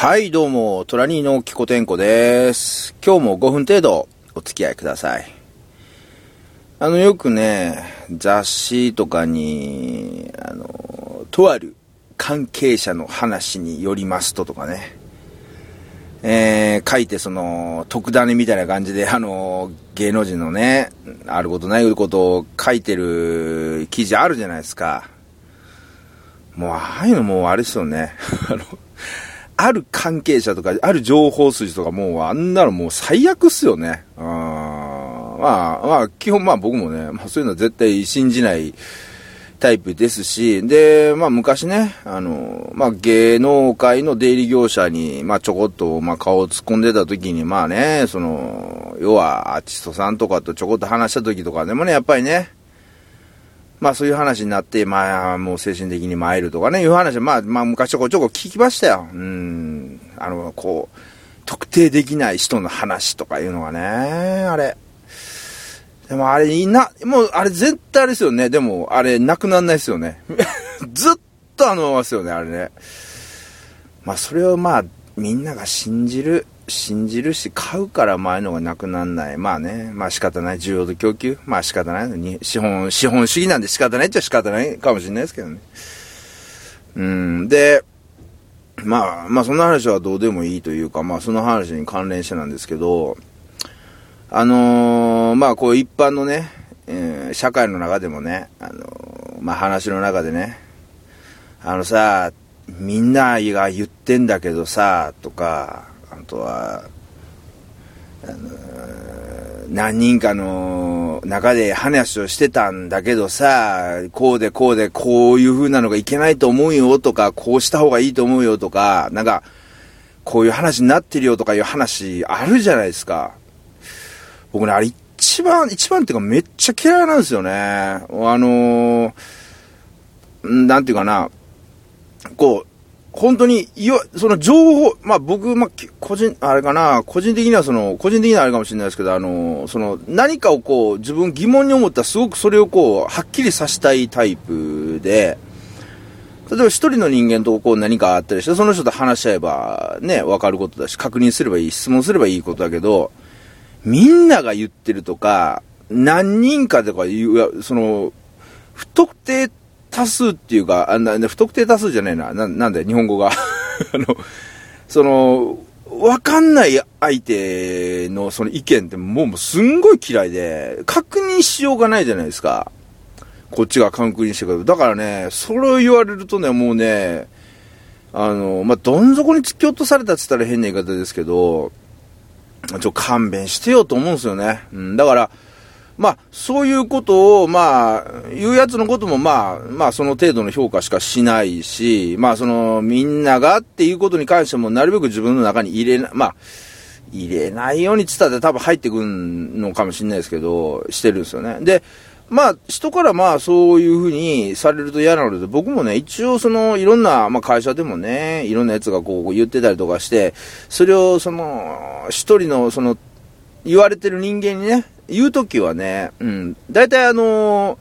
はい、どうも、トラニーのキコテンコです。今日も5分程度お付き合いください。あの、よくね、雑誌とかに、あの、とある関係者の話によりますととかね、えー、書いてその、特ダネみたいな感じで、あの、芸能人のね、あることないことを書いてる記事あるじゃないですか。もう、ああいうのもうあれですよね。あの、ある関係者とか、ある情報筋とかもう、あんなのもう最悪っすよね。あまあ、まあ、基本まあ僕もね、まあそういうのは絶対信じないタイプですし、で、まあ昔ね、あの、まあ芸能界の出入り業者に、まあちょこっと、まあ顔を突っ込んでた時に、まあね、その、要はアーティストさんとかとちょこっと話した時とかでもね、やっぱりね、まあそういう話になって、まあもう精神的に参るとかね、いう話まあまあ昔ちょこちょこ聞きましたよ。うん。あの、こう、特定できない人の話とかいうのがね、あれ。でもあれいな、もうあれ絶対あれですよね。でもあれなくなんないですよね。ずっとあのままですよね、あれね。まあそれをまあみんなが信じる、信じるし買うから前のがなくなんない。まあね、まあ仕方ない。需要と供給。まあ仕方ないに、資本、資本主義なんで仕方ないっちゃ仕方ないかもしれないですけどね。うん。で、まあ、まあそんな話はどうでもいいというか、まあその話に関連してなんですけど、あのーまあこう一般のね、えー社会の中でもね、あのーまあ話の中でね、あのさ、みんなが言ってんだけどさ、とか、あとは、あのー何人かの中で話をしてたんだけどさ、こうでこうでこういう風なのがいけないと思うよとか、こうした方がいいと思うよとか、なんか、こういう話になってるよとかいう話あるじゃないですか。僕ね、あれ一番、一番っていうかめっちゃ嫌いなんですよね。あのー、なんていうかな、こう、本当に、いわ、その情報、まあ僕、まあ、個人、あれかな、個人的にはその、個人的にはあれかもしれないですけど、あの、その、何かをこう、自分疑問に思ったらすごくそれをこう、はっきりさしたいタイプで、例えば一人の人間とこう何かあったりして、その人と話し合えばね、わかることだし、確認すればいい、質問すればいいことだけど、みんなが言ってるとか、何人かとかいう、その、不特定多数っていうか、あな不特定多数じゃないな、ななんだよ、日本語が。あの、その、わかんない相手のその意見ってもうもうすんごい嫌いで、確認しようがないじゃないですか。こっちが確認してくれる。だからね、それを言われるとね、もうね、あの、まあ、どん底に突き落とされたって言ったら変な言い方ですけど、ちょ、勘弁してよと思うんですよね。うん、だから、まあ、そういうことを、まあ、言うやつのことも、まあ、まあ、その程度の評価しかしないし、まあ、その、みんながっていうことに関しても、なるべく自分の中に入れな、まあ、入れないようにつったって多分入ってくんのかもしれないですけど、してるんですよね。で、まあ、人からまあ、そういうふうにされると嫌なので、僕もね、一応その、いろんな、まあ、会社でもね、いろんなやつがこう言ってたりとかして、それをその、一人のその、言われてる人間にね、言うときはね、うん、大体あのー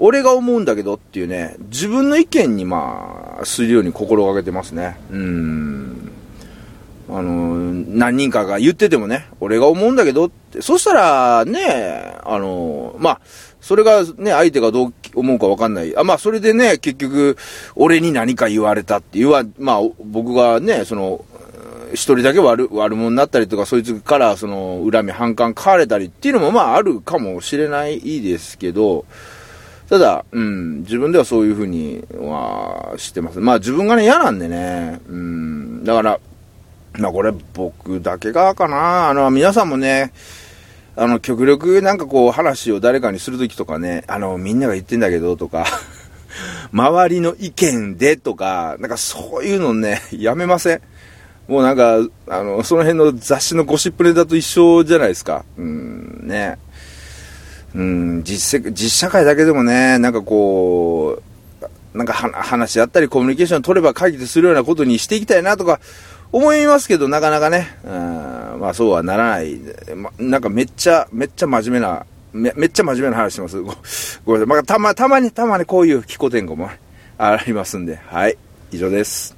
俺が思うんだけどっていうね、自分の意見にまあ、するように心がけてますね。うん。あのー何人かが言っててもね、俺が思うんだけどって、そしたらね、あのーまあ、それがね、相手がどう思うかわかんない。あ、まあ、それでね、結局、俺に何か言われたっていうは、まあ、僕がね、その、一人だけ悪、悪者になったりとか、そいつから、その、恨み、反感買われたりっていうのも、まあ、あるかもしれないですけど、ただ、うん、自分ではそういうふうにはしてます。まあ、自分がね、嫌なんでね、うん、だから、まあ、これ、僕だけがかな。あの、皆さんもね、あの、極力なんかこう話を誰かにするときとかね、あの、みんなが言ってんだけどとか、周りの意見でとか、なんかそういうのね、やめません？もうなんか、あの、その辺の雑誌のゴシップネタと一緒じゃないですか。うん、ね。うん、実世、実社会だけでもね、なんかこう、なんか話し合ったりコミュニケーション取れば会議でするようなことにしていきたいなとか思いますけど、なかなかね、うん、まあそうはならない。ま、なんかめっちゃ、めっちゃ真面目な、めめっちゃ真面目な話してます。ごごめんなさい。ま、たま、たまに、たまにこういう気候天候もありますんで、はい。以上です。